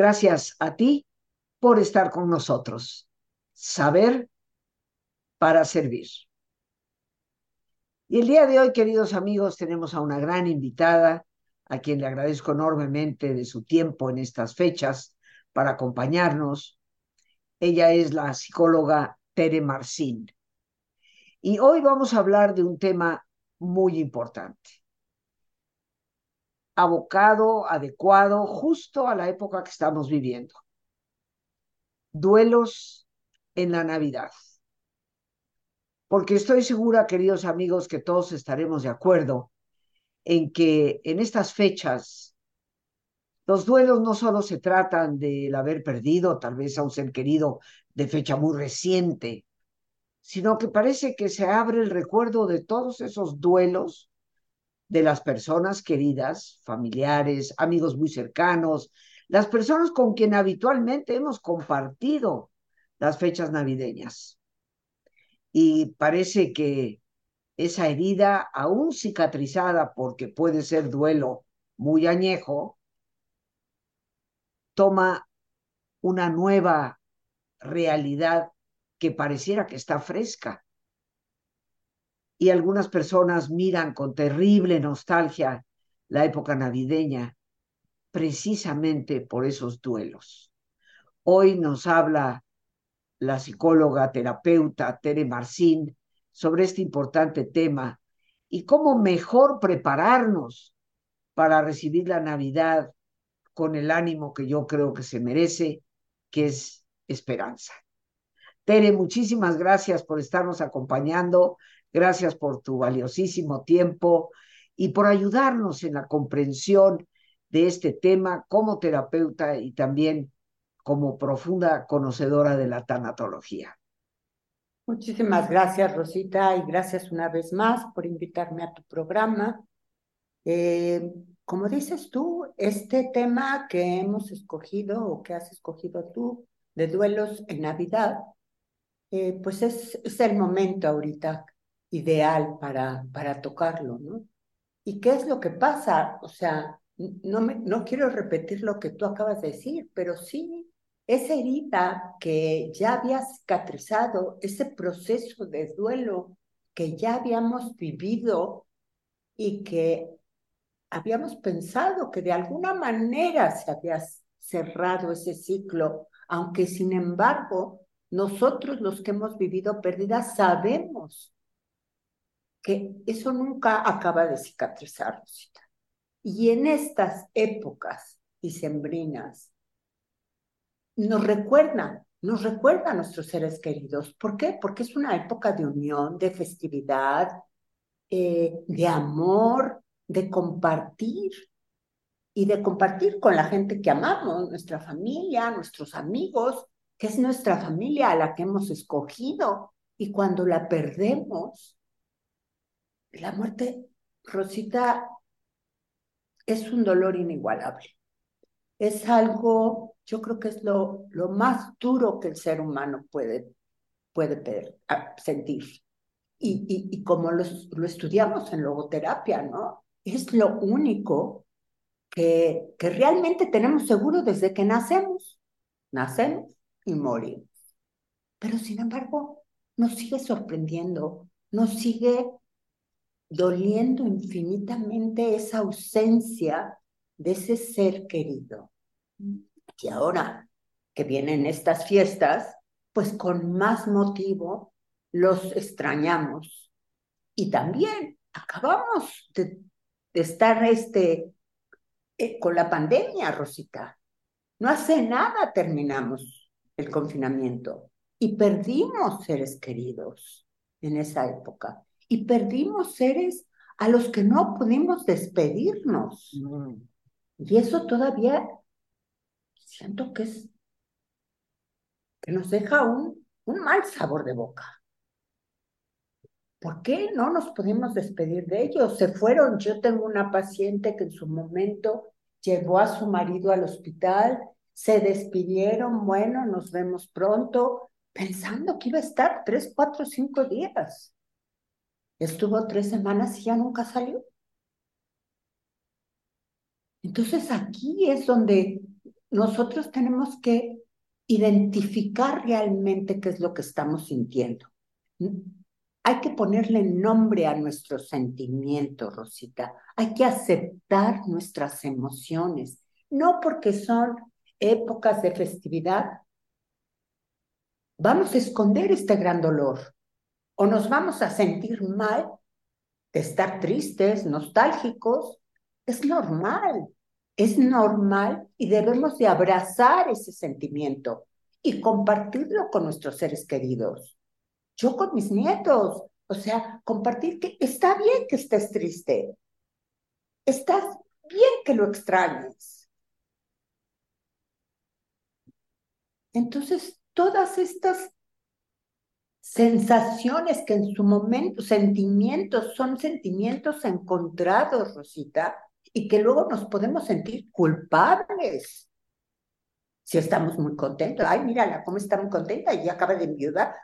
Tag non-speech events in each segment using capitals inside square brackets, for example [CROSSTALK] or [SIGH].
Gracias a ti por estar con nosotros. Saber para servir. Y el día de hoy, queridos amigos, tenemos a una gran invitada, a quien le agradezco enormemente de su tiempo en estas fechas para acompañarnos. Ella es la psicóloga Tere Marcín. Y hoy vamos a hablar de un tema muy importante abocado, adecuado, justo a la época que estamos viviendo. Duelos en la Navidad. Porque estoy segura, queridos amigos, que todos estaremos de acuerdo en que en estas fechas los duelos no solo se tratan del haber perdido tal vez a un ser querido de fecha muy reciente, sino que parece que se abre el recuerdo de todos esos duelos de las personas queridas, familiares, amigos muy cercanos, las personas con quien habitualmente hemos compartido las fechas navideñas. Y parece que esa herida, aún cicatrizada porque puede ser duelo muy añejo, toma una nueva realidad que pareciera que está fresca y algunas personas miran con terrible nostalgia la época navideña precisamente por esos duelos. Hoy nos habla la psicóloga terapeuta Tere Marcín sobre este importante tema y cómo mejor prepararnos para recibir la Navidad con el ánimo que yo creo que se merece, que es esperanza. Tere, muchísimas gracias por estarnos acompañando Gracias por tu valiosísimo tiempo y por ayudarnos en la comprensión de este tema como terapeuta y también como profunda conocedora de la tanatología. Muchísimas gracias, Rosita, y gracias una vez más por invitarme a tu programa. Eh, como dices tú, este tema que hemos escogido o que has escogido tú de duelos en Navidad, eh, pues es, es el momento ahorita ideal para, para tocarlo, ¿no? ¿Y qué es lo que pasa? O sea, no, me, no quiero repetir lo que tú acabas de decir, pero sí esa herida que ya había cicatrizado, ese proceso de duelo que ya habíamos vivido y que habíamos pensado que de alguna manera se había cerrado ese ciclo, aunque sin embargo nosotros los que hemos vivido pérdidas sabemos que eso nunca acaba de cicatrizar, Rosita. Y en estas épocas dicembrinas, nos recuerdan, nos recuerdan a nuestros seres queridos. ¿Por qué? Porque es una época de unión, de festividad, eh, de amor, de compartir y de compartir con la gente que amamos, nuestra familia, nuestros amigos, que es nuestra familia a la que hemos escogido. Y cuando la perdemos, la muerte, Rosita, es un dolor inigualable. Es algo, yo creo que es lo, lo más duro que el ser humano puede, puede sentir. Y, y, como lo, lo, estudiamos en logoterapia, ¿no? Es lo único que, que realmente tenemos seguro desde que nacemos. Nacemos y morimos. Pero sin embargo, nos sigue sorprendiendo, nos sigue doliendo infinitamente esa ausencia de ese ser querido. Y ahora que vienen estas fiestas, pues con más motivo los extrañamos. Y también acabamos de, estar este, eh, con la pandemia, Rosita. No hace nada terminamos el confinamiento y perdimos seres queridos en esa época y perdimos seres a los que no pudimos despedirnos. Mm. Y eso todavía siento que es que nos deja un, un mal sabor de boca. ¿Por qué no nos pudimos despedir de ellos? Se fueron. Yo tengo una paciente que en su momento llevó a su marido al hospital, se despidieron, bueno, nos vemos pronto, pensando que iba a estar tres, cuatro, cinco días. Estuvo tres semanas y ya nunca salió. Entonces aquí es donde nosotros tenemos que identificar realmente qué es lo que estamos sintiendo. Hay que ponerle nombre a nuestros sentimientos, Rosita. Hay que aceptar nuestras emociones, no porque son épocas de festividad. Vamos a esconder este gran dolor o nos vamos a sentir mal de estar tristes, nostálgicos. Es normal, es normal y debemos de abrazar ese sentimiento y compartirlo con nuestros seres queridos. Yo con mis nietos, o sea, compartir que está bien que estés triste, estás bien que lo extrañes. Entonces, todas estas sensaciones que en su momento, sentimientos, son sentimientos encontrados, Rosita, y que luego nos podemos sentir culpables. Si estamos muy contentos, ay, mírala, cómo está muy contenta y acaba de enviudar.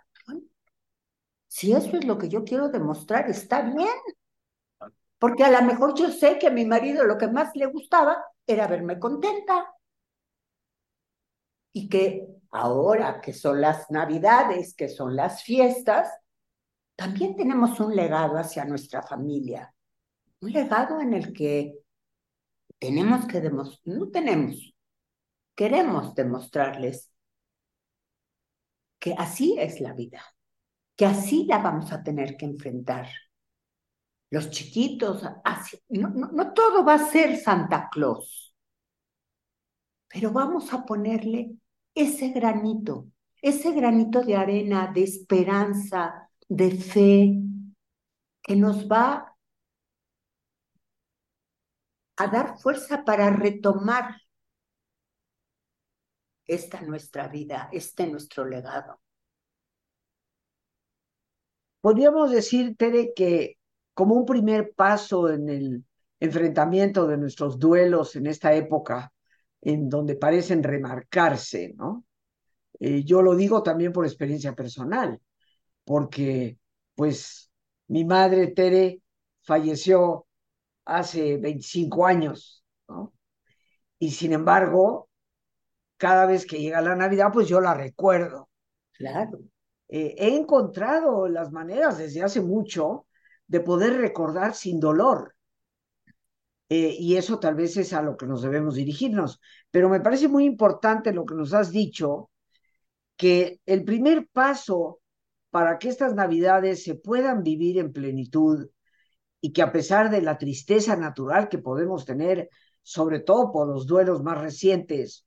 si eso es lo que yo quiero demostrar, está bien. Porque a lo mejor yo sé que a mi marido lo que más le gustaba era verme contenta. Y que ahora que son las navidades, que son las fiestas, también tenemos un legado hacia nuestra familia. Un legado en el que tenemos que demostrar, no tenemos, queremos demostrarles que así es la vida, que así la vamos a tener que enfrentar. Los chiquitos, así, no, no todo va a ser Santa Claus, pero vamos a ponerle ese granito, ese granito de arena, de esperanza, de fe, que nos va a dar fuerza para retomar esta nuestra vida, este nuestro legado. Podríamos decir, Tere, que como un primer paso en el enfrentamiento de nuestros duelos en esta época, en donde parecen remarcarse, ¿no? Eh, yo lo digo también por experiencia personal, porque pues mi madre Tere falleció hace 25 años, ¿no? Y sin embargo, cada vez que llega la Navidad, pues yo la recuerdo. Claro. Eh, he encontrado las maneras desde hace mucho de poder recordar sin dolor. Eh, y eso tal vez es a lo que nos debemos dirigirnos. Pero me parece muy importante lo que nos has dicho, que el primer paso para que estas navidades se puedan vivir en plenitud y que a pesar de la tristeza natural que podemos tener, sobre todo por los duelos más recientes,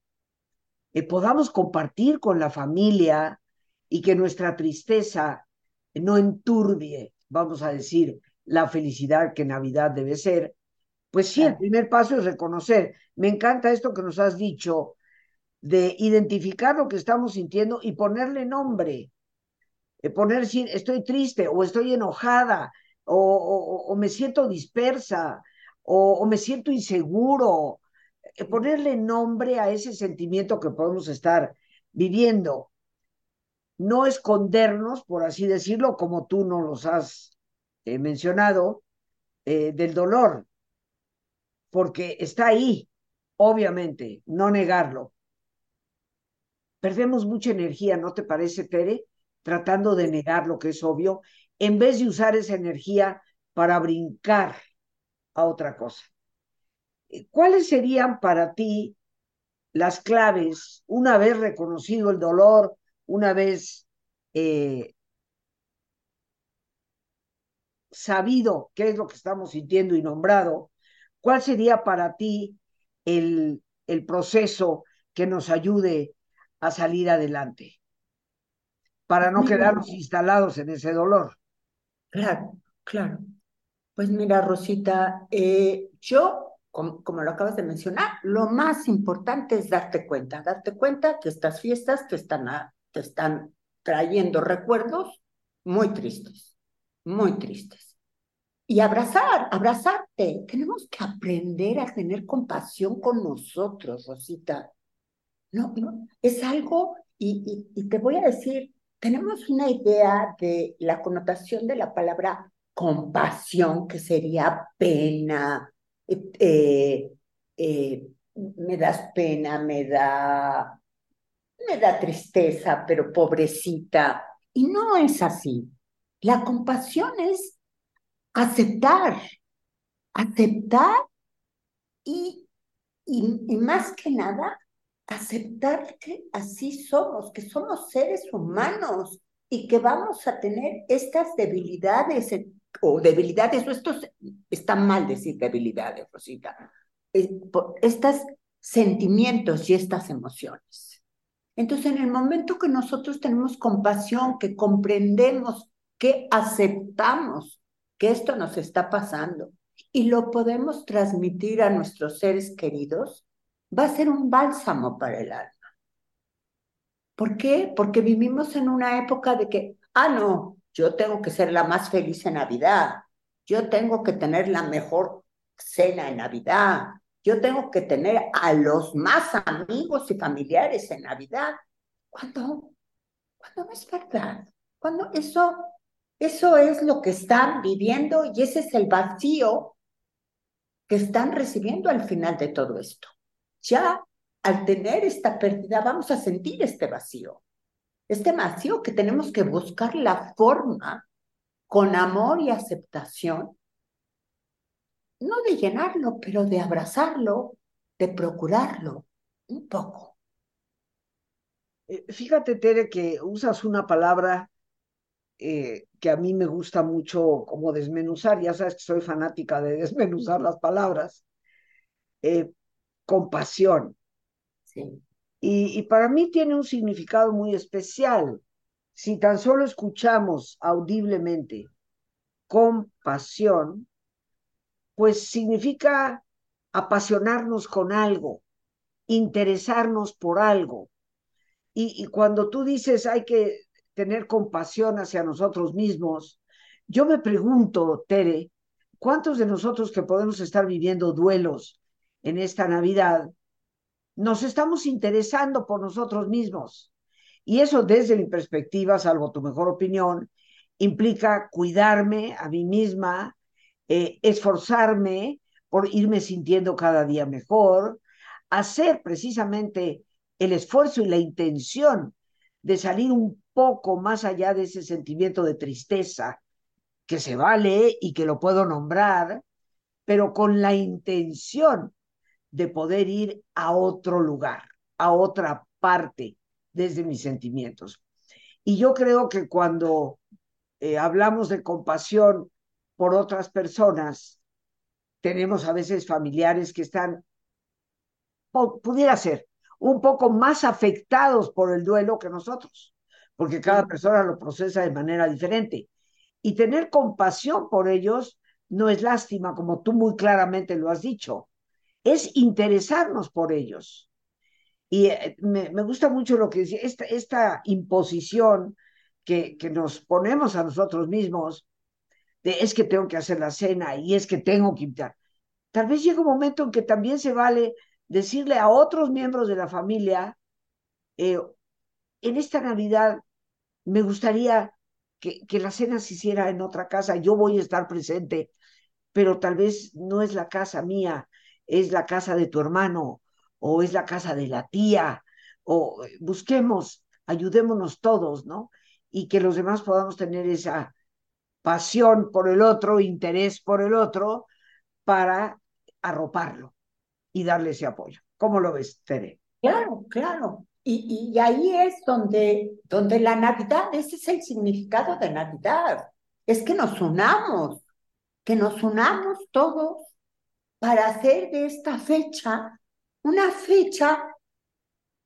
eh, podamos compartir con la familia y que nuestra tristeza no enturbie, vamos a decir, la felicidad que Navidad debe ser. Pues sí, el primer paso es reconocer. Me encanta esto que nos has dicho de identificar lo que estamos sintiendo y ponerle nombre. Eh, poner si estoy triste o estoy enojada o, me siento dispersa, o, me siento inseguro, eh, ponerle nombre a ese sentimiento que podemos estar viviendo. No escondernos, por así decirlo, como tú nos los has eh, mencionado, del dolor, porque está ahí, obviamente, no negarlo. Perdemos mucha energía, ¿no te parece, Tere? Tratando de negar lo que es obvio en vez de usar esa energía para brincar a otra cosa. ¿Cuáles serían para ti las claves, una vez reconocido el dolor, una vez eh, sabido qué es lo que estamos sintiendo y nombrado, cuál sería para ti el, el proceso que nos ayude a salir adelante, para no quedarnos instalados en ese dolor? Claro, claro. Pues mira, Rosita, eh, yo, como, lo acabas de mencionar, lo más importante es darte cuenta, darte cuenta que estas fiestas te están, te están trayendo recuerdos muy tristes, muy tristes. Y abrazar, abrazarte. Tenemos que aprender a tener compasión con nosotros, Rosita. No, no, es algo, y, y te voy a decir, tenemos una idea de la connotación de la palabra compasión, que sería pena, eh, eh, me das pena, me da, me da tristeza, pero pobrecita. Y no es así. La compasión es aceptar, aceptar y, y, más que nada, aceptar que así somos, que somos seres humanos y que vamos a tener estas debilidades o debilidades, o esto está mal decir debilidades, Rosita, estos sentimientos y estas emociones. Entonces, en el momento que nosotros tenemos compasión, que comprendemos, que aceptamos que esto nos está pasando y lo podemos transmitir a nuestros seres queridos, va a ser un bálsamo para el alma. ¿Por qué? Porque vivimos en una época de que, ah, no, yo tengo que ser la más feliz en Navidad, yo tengo que tener la mejor cena en Navidad, yo tengo que tener a los más amigos y familiares en Navidad. ¿Cuándo? Cuando no es verdad. Cuando eso, eso es lo que están viviendo y ese es el vacío que están recibiendo al final de todo esto. Ya al tener esta pérdida vamos a sentir este vacío. Este vacío que tenemos que buscar la forma con amor y aceptación no de llenarlo, pero de abrazarlo, de procurarlo un poco. Eh, fíjate, Tere, que usas una palabra eh, que a mí me gusta mucho como desmenuzar, ya sabes que soy fanática de [LAUGHS] desmenuzar las palabras, eh, compasión. Sí. Y, y para mí tiene un significado muy especial. Si tan solo escuchamos audiblemente compasión, pues significa apasionarnos con algo, interesarnos por algo. Y, cuando tú dices hay que tener compasión hacia nosotros mismos, yo me pregunto, Tere, ¿cuántos de nosotros que podemos estar viviendo duelos en esta Navidad nos estamos interesando por nosotros mismos? Y eso desde mi perspectiva, salvo tu mejor opinión, implica cuidarme a mí misma, eh, esforzarme por irme sintiendo cada día mejor, hacer precisamente el esfuerzo y la intención de salir un poco más allá de ese sentimiento de tristeza que se vale y que lo puedo nombrar, pero con la intención de poder ir a otro lugar, a otra parte desde mis sentimientos. Y yo creo que cuando eh, hablamos de compasión por otras personas. Tenemos a veces familiares que están, pudiera ser, un poco más afectados por el duelo que nosotros, porque cada persona lo procesa de manera diferente. Y tener compasión por ellos no es lástima, como tú muy claramente lo has dicho, es interesarnos por ellos. Y eh, me, gusta mucho lo que dice, esta, esta imposición que, que nos ponemos a nosotros mismos es que tengo que hacer la cena y es que tengo que invitar. Tal vez llega un momento en que también se vale decirle a otros miembros de la familia, eh, en esta Navidad me gustaría que, que la cena se hiciera en otra casa, yo voy a estar presente, pero tal vez no es la casa mía, es la casa de tu hermano o es la casa de la tía, o eh, busquemos, ayudémonos todos, ¿no? Y que los demás podamos tener esa pasión por el otro, interés por el otro, para arroparlo y darle ese apoyo. ¿Cómo lo ves, Tere? Claro, claro. Y, ahí es donde, donde la Navidad, ese es el significado de Navidad, es que nos unamos, que nos unamos todos para hacer de esta fecha una fecha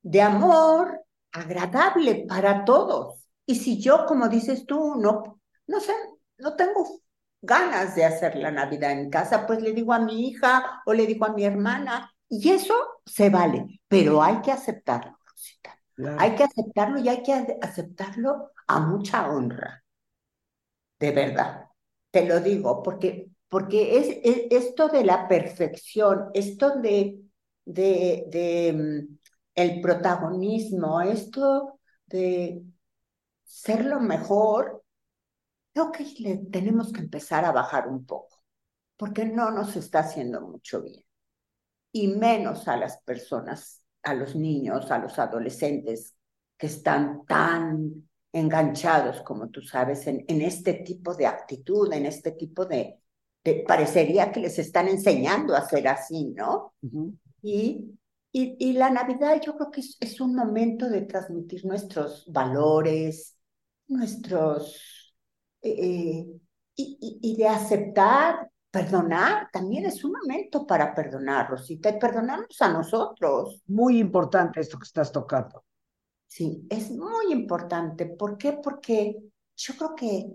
de amor agradable para todos. Y si yo, como dices tú, no, no sé, no tengo ganas de hacer la Navidad en casa, pues le digo a mi hija o le digo a mi hermana, y eso se vale, pero hay que aceptarlo, Hay que aceptarlo y hay que aceptarlo a mucha honra. De verdad, te lo digo, porque, porque es, esto de la perfección, esto de, de, de mm, el protagonismo, esto de ser lo mejor, creo que le tenemos que empezar a bajar un poco, porque no nos está haciendo mucho bien. y menos a las personas, a los niños, a los adolescentes que están tan enganchados, como tú sabes, en, en este tipo de actitud, en este tipo de, de, parecería que les están enseñando a ser así, ¿no? y, y, y, la Navidad yo creo que es, es, un momento de transmitir nuestros valores, nuestros, eh, eh y, y, de aceptar, perdonar, también es un momento para perdonar, Rosita, y perdonarnos a nosotros. Muy importante esto que estás tocando. Sí, es muy importante. ¿Por qué? Porque yo creo que,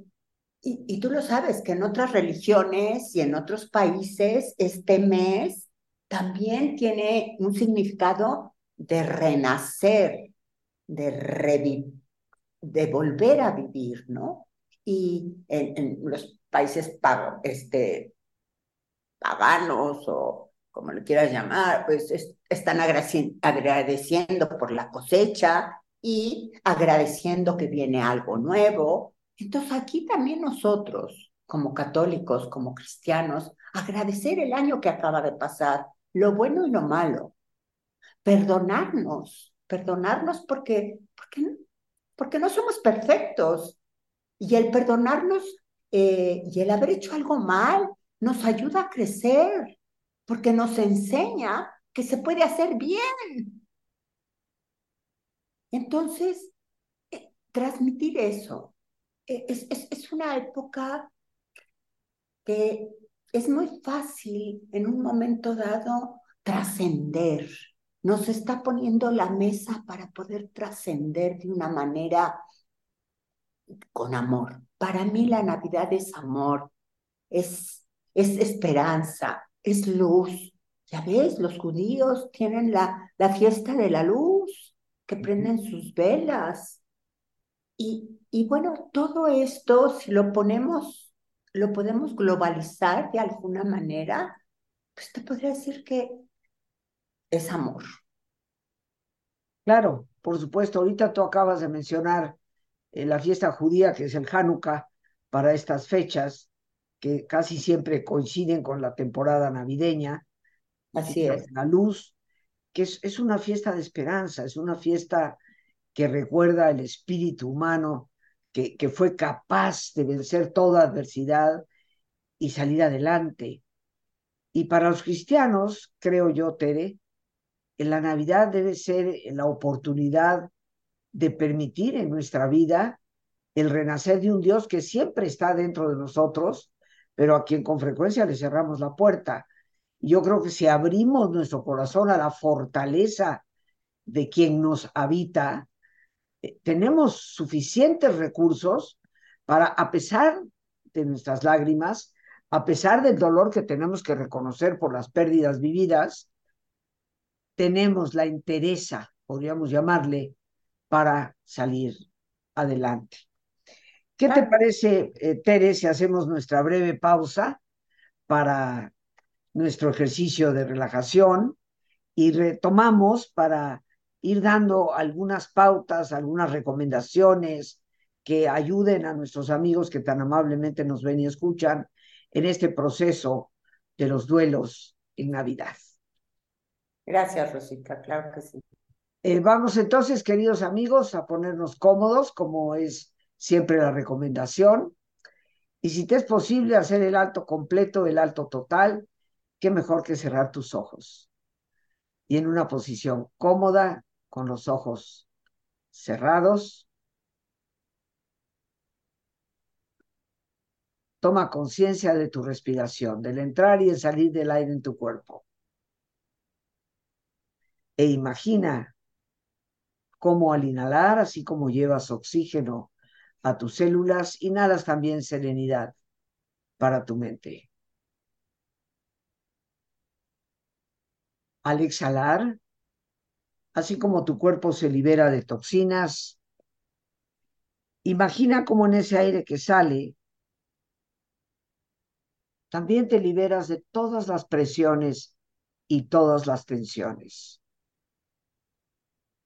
y, y, tú lo sabes, que en otras religiones y en otros países este mes también tiene un significado de renacer, de revivir, de volver a vivir, ¿no? Y en, en los países este, paganos o como le quieras llamar, pues es, están agradeciendo por la cosecha, y agradeciendo que viene algo nuevo. Entonces aquí también nosotros, como católicos, como cristianos, agradecer el año que acaba de pasar, lo bueno y lo malo, perdonarnos, perdonarnos porque, porque, porque no somos perfectos. Y el perdonarnos eh, y el haber hecho algo mal nos ayuda a crecer, porque nos enseña que se puede hacer bien. Entonces, eh, transmitir eso eh, es, es, es una época que es muy fácil en un momento dado trascender. Nos está poniendo la mesa para poder trascender de una manera con amor. Para mí la Navidad es amor, es, es esperanza, es luz. Ya ves, los judíos tienen la, la fiesta de la luz que prenden sus velas. Y, y bueno, todo esto, si lo ponemos, lo podemos globalizar de alguna manera, pues te podría decir que es amor. Claro, por supuesto. Ahorita tú acabas de mencionar eh, la fiesta judía, que es el Hanukkah, para estas fechas, que casi siempre coinciden con la temporada navideña. Así es. La luz que es, es una fiesta de esperanza, es una fiesta que recuerda el espíritu humano que, que fue capaz de vencer toda adversidad y salir adelante. Y para los cristianos, creo yo, Tere, en la Navidad debe ser la oportunidad de permitir en nuestra vida el renacer de un Dios que siempre está dentro de nosotros, pero a quien con frecuencia le cerramos la puerta. Yo creo que si abrimos nuestro corazón a la fortaleza de quien nos habita, eh, tenemos suficientes recursos para, a pesar de nuestras lágrimas, a pesar del dolor que tenemos que reconocer por las pérdidas vividas, tenemos la entereza, podríamos llamarle, para salir adelante. ¿Qué te parece, eh, Tere, si hacemos nuestra breve pausa para nuestro ejercicio de relajación y retomamos para ir dando algunas pautas, algunas recomendaciones que ayuden a nuestros amigos que tan amablemente nos ven y escuchan en este proceso de los duelos en Navidad. Gracias, Rosita, claro que sí. Eh, vamos entonces, queridos amigos, a ponernos cómodos, como es siempre la recomendación. Y si te es posible hacer el alto completo, el alto total, qué mejor que cerrar tus ojos y en una posición cómoda, con los ojos cerrados. Toma conciencia de tu respiración, del entrar y el salir del aire en tu cuerpo. E imagina cómo al inhalar, así como llevas oxígeno a tus células, inhalas también serenidad para tu mente. al exhalar, así como tu cuerpo se libera de toxinas, imagina cómo en ese aire que sale, también te liberas de todas las presiones y todas las tensiones.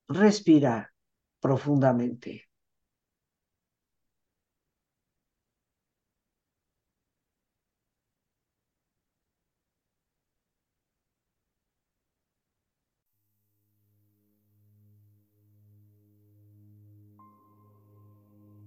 Respira profundamente.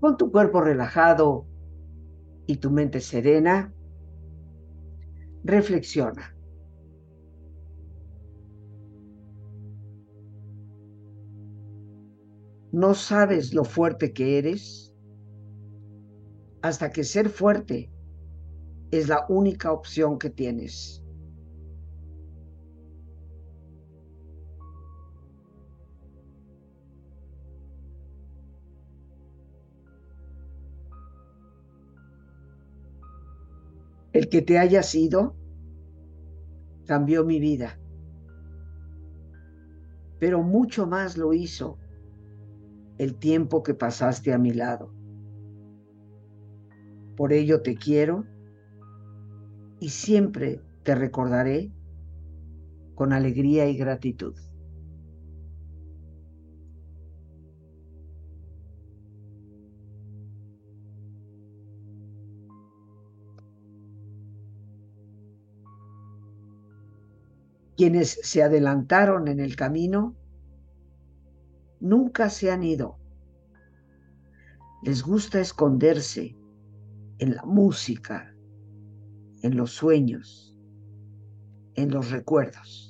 Con tu cuerpo relajado y tu mente serena, reflexiona. No sabes lo fuerte que eres hasta que ser fuerte es la única opción que tienes. El que te haya sido cambió mi vida, pero mucho más lo hizo el tiempo que pasaste a mi lado. Por ello te quiero y siempre te recordaré con alegría y gratitud. Quienes se adelantaron en el camino nunca se han ido. Les gusta esconderse en la música, en los sueños, en los recuerdos.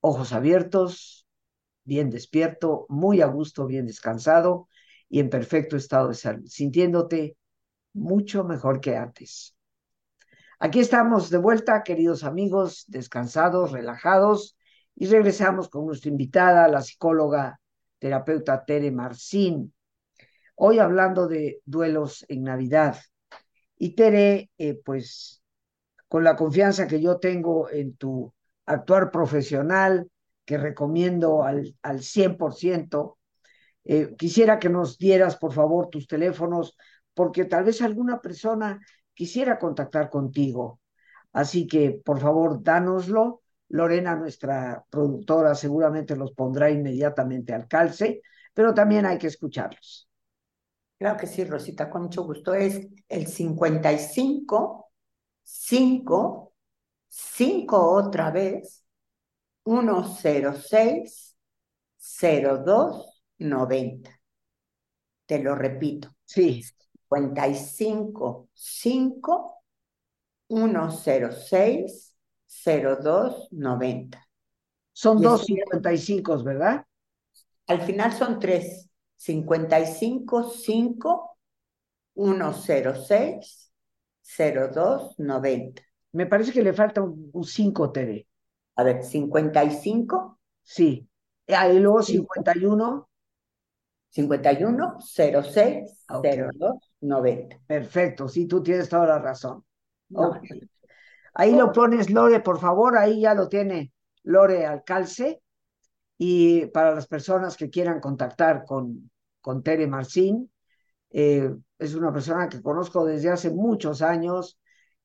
Ojos abiertos, bien despierto, muy a gusto, bien descansado y en perfecto estado de salud, sintiéndote mucho mejor que antes. Aquí estamos de vuelta, queridos amigos, descansados, relajados, y regresamos con nuestra invitada, la psicóloga terapeuta Tere Marcín, hoy hablando de duelos en Navidad. Y Tere, eh, pues con la confianza que yo tengo en tu actuar profesional que recomiendo al, al 100%. Eh, quisiera que nos dieras, por favor, tus teléfonos, porque tal vez alguna persona quisiera contactar contigo. Así que, por favor, dánoslo. Lorena, nuestra productora, seguramente los pondrá inmediatamente al calce, pero también hay que escucharlos. Claro que sí, Rosita, con mucho gusto. Es el 55 5 5 otra vez, 106 02 90. Te lo repito. Sí. 55 5 106 02 90. Son dos 55, ¿verdad? Al final son tres. 55 5 106 02 90. Me parece que le falta un 5, Tere. A ver, 55. Sí. Ah, y luego 51. 51 06 02 90. Perfecto, sí, tú tienes toda la razón. Ahí lo pones, Lore, por favor, ahí ya lo tiene Lore al calce. Y para las personas que quieran contactar con, con Tere Marcín, eh, es una persona que conozco desde hace muchos años,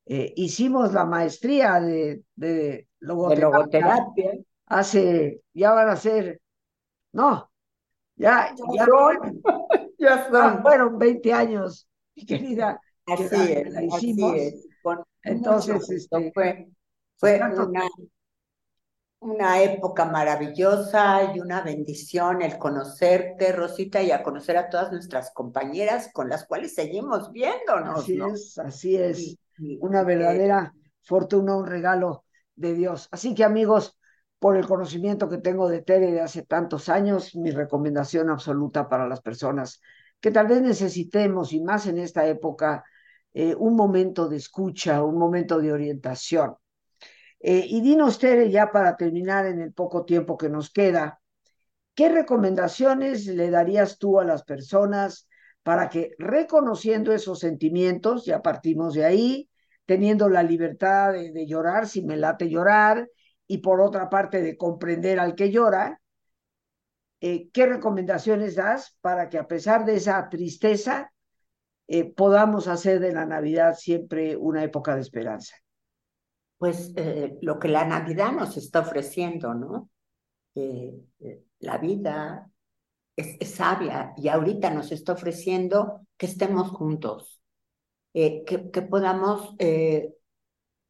eh, hicimos la maestría de, de, logoterapia, hace, ya van a ser, no, ya, ya, son, [LAUGHS] ya son. fueron 20 años, mi querida. Así es, la hicimos. Así es. Entonces, este, fue, fue una, una época maravillosa y una bendición el conocerte, Rosita, y a conocer a todas nuestras compañeras con las cuales seguimos viéndonos. Así es, así es una verdadera fortuna, un regalo de Dios. Así que amigos, por el conocimiento que tengo de Tere de hace tantos años, mi recomendación absoluta para las personas que tal vez necesitemos, y más en esta época, eh, un momento de escucha, un momento de orientación. Eh, y dinos, Tere, ya para terminar en el poco tiempo que nos queda, ¿qué recomendaciones le darías tú a las personas para que reconociendo esos sentimientos, ya partimos de ahí, teniendo la libertad de, llorar si me late llorar, y por otra parte de comprender al que llora, eh, ¿qué recomendaciones das para que a pesar de esa tristeza eh, podamos hacer de la Navidad siempre una época de esperanza? Pues eh, lo que la Navidad nos está ofreciendo, ¿no? la vida es, sabia y ahorita nos está ofreciendo que estemos juntos, que, que, podamos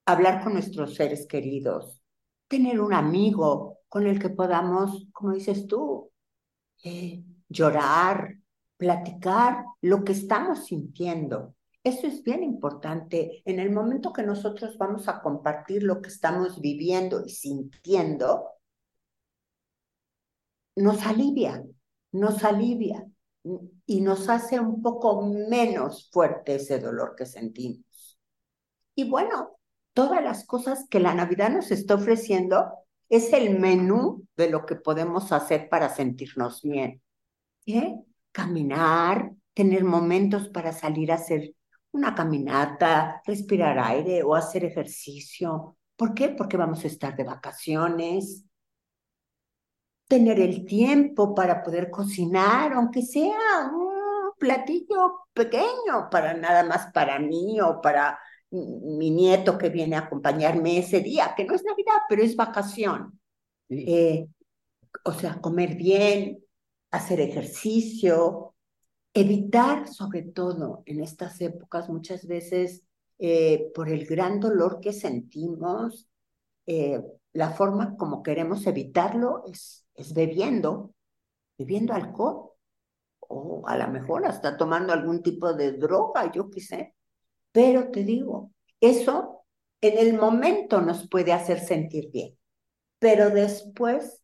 hablar con nuestros seres queridos, tener un amigo con el que podamos, como dices tú, eh, llorar, platicar lo que estamos sintiendo. Eso es bien importante. En el momento que nosotros vamos a compartir lo que estamos viviendo y sintiendo, nos alivia, nos alivia y nos hace un poco menos fuerte ese dolor que sentimos. Y bueno, todas las cosas que la Navidad nos está ofreciendo es el menú de lo que podemos hacer para sentirnos bien. ¿Eh? Caminar, tener momentos para salir a hacer una caminata, respirar aire o hacer ejercicio. ¿Por qué? Porque vamos a estar de vacaciones. Tener el tiempo para poder cocinar, aunque sea un platillo pequeño, para nada más para mí o para mi nieto que viene a acompañarme ese día, que no es Navidad, pero es vacación. Eh, o sea, comer bien, hacer ejercicio, evitar sobre todo en estas épocas muchas veces eh, por el gran dolor que sentimos, eh, la forma como queremos evitarlo es, es bebiendo, bebiendo alcohol o a lo mejor hasta tomando algún tipo de droga, yo qué sé. Pero te digo, eso en el momento nos puede hacer sentir bien, pero después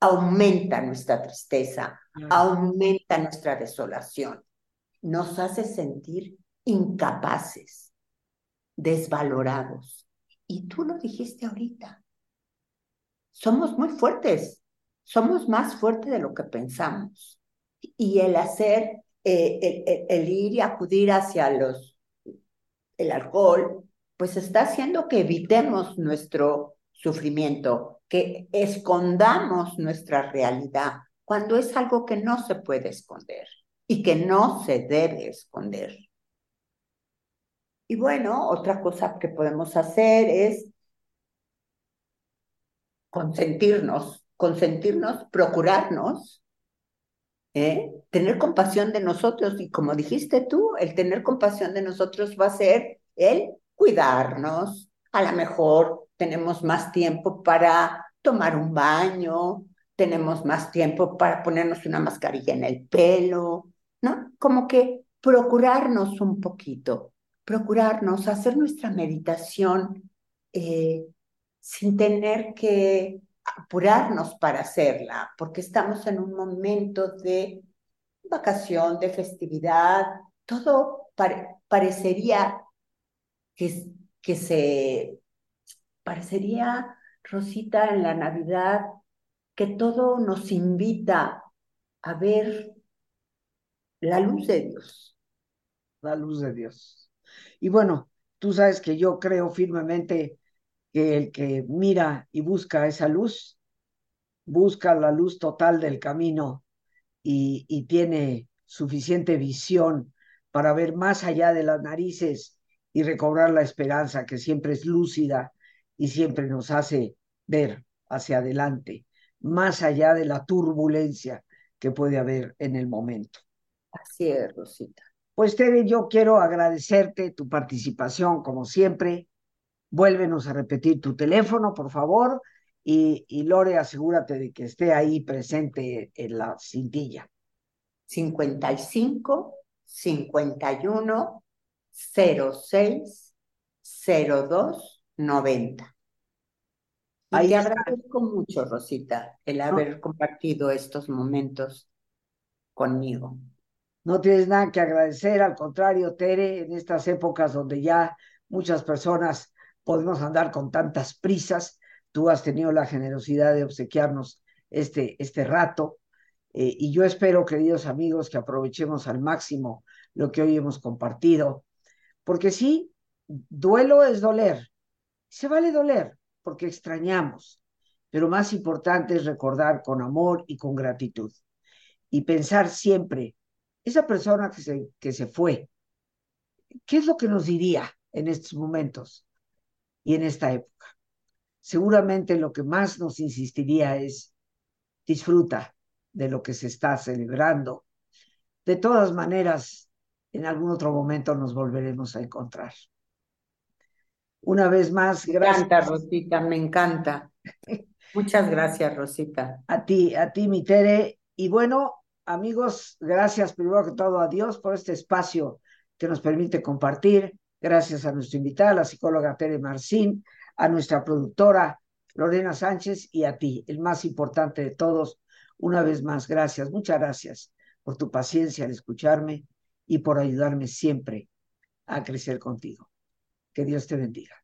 aumenta nuestra tristeza, aumenta nuestra desolación, nos hace sentir incapaces, desvalorados. Y tú lo dijiste ahorita, somos muy fuertes, somos más fuertes de lo que pensamos. Y el hacer eh, el, ir y acudir hacia los, el alcohol, pues está haciendo que evitemos nuestro sufrimiento, que escondamos nuestra realidad, cuando es algo que no se puede esconder y que no se debe esconder. Y bueno, otra cosa que podemos hacer es consentirnos, consentirnos, procurarnos ¿eh? Tener compasión de nosotros y como dijiste tú, el tener compasión de nosotros va a ser el cuidarnos. A lo mejor tenemos más tiempo para tomar un baño, tenemos más tiempo para ponernos una mascarilla en el pelo, ¿no? Como que procurarnos un poquito, procurarnos, hacer nuestra meditación eh, sin tener que apurarnos para hacerla, porque estamos en un momento de vacación, de festividad, todo parecería que, que se, parecería, Rosita, en la Navidad, que todo nos invita a ver la luz de Dios. La luz de Dios. Y bueno, tú sabes que yo creo firmemente que el que mira y busca esa luz, busca la luz total del camino y, y tiene suficiente visión para ver más allá de las narices y recobrar la esperanza que siempre es lúcida y siempre nos hace ver hacia adelante, más allá de la turbulencia que puede haber en el momento. Así es, Rosita. Pues Tere, yo quiero agradecerte tu participación, como siempre, vuélvenos a repetir tu teléfono, por favor, y, y, Lore, asegúrate de que esté ahí presente en la cintilla. 55 51 06 02 90. Ahí te agradezco mucho, Rosita, el haber compartido estos momentos conmigo. No tienes nada que agradecer, al contrario, Tere, en estas épocas donde ya muchas personas podemos andar con tantas prisas. Tú has tenido la generosidad de obsequiarnos este, este rato. Eh, y yo espero, queridos amigos, que aprovechemos al máximo lo que hoy hemos compartido. Porque sí, duelo es doler. Se vale doler porque extrañamos. Pero más importante es recordar con amor y con gratitud. Y pensar siempre, esa persona que se, que se fue, ¿qué es lo que nos diría en estos momentos y en esta época? Seguramente lo que más nos insistiría es disfruta de lo que se está celebrando. De todas maneras, en algún otro momento nos volveremos a encontrar. Una vez más, gracias. Me encanta, Rosita, me encanta. [LAUGHS] Muchas gracias, Rosita. A ti, a ti, mi Tere. Y bueno, amigos, gracias primero que todo a Dios por este espacio que nos permite compartir. Gracias a nuestra invitada, la psicóloga Tere Marcín, a nuestra productora Lorena Sánchez y a ti, el más importante de todos. Una vez más, gracias, muchas gracias por tu paciencia al escucharme y por ayudarme siempre a crecer contigo. Que Dios te bendiga.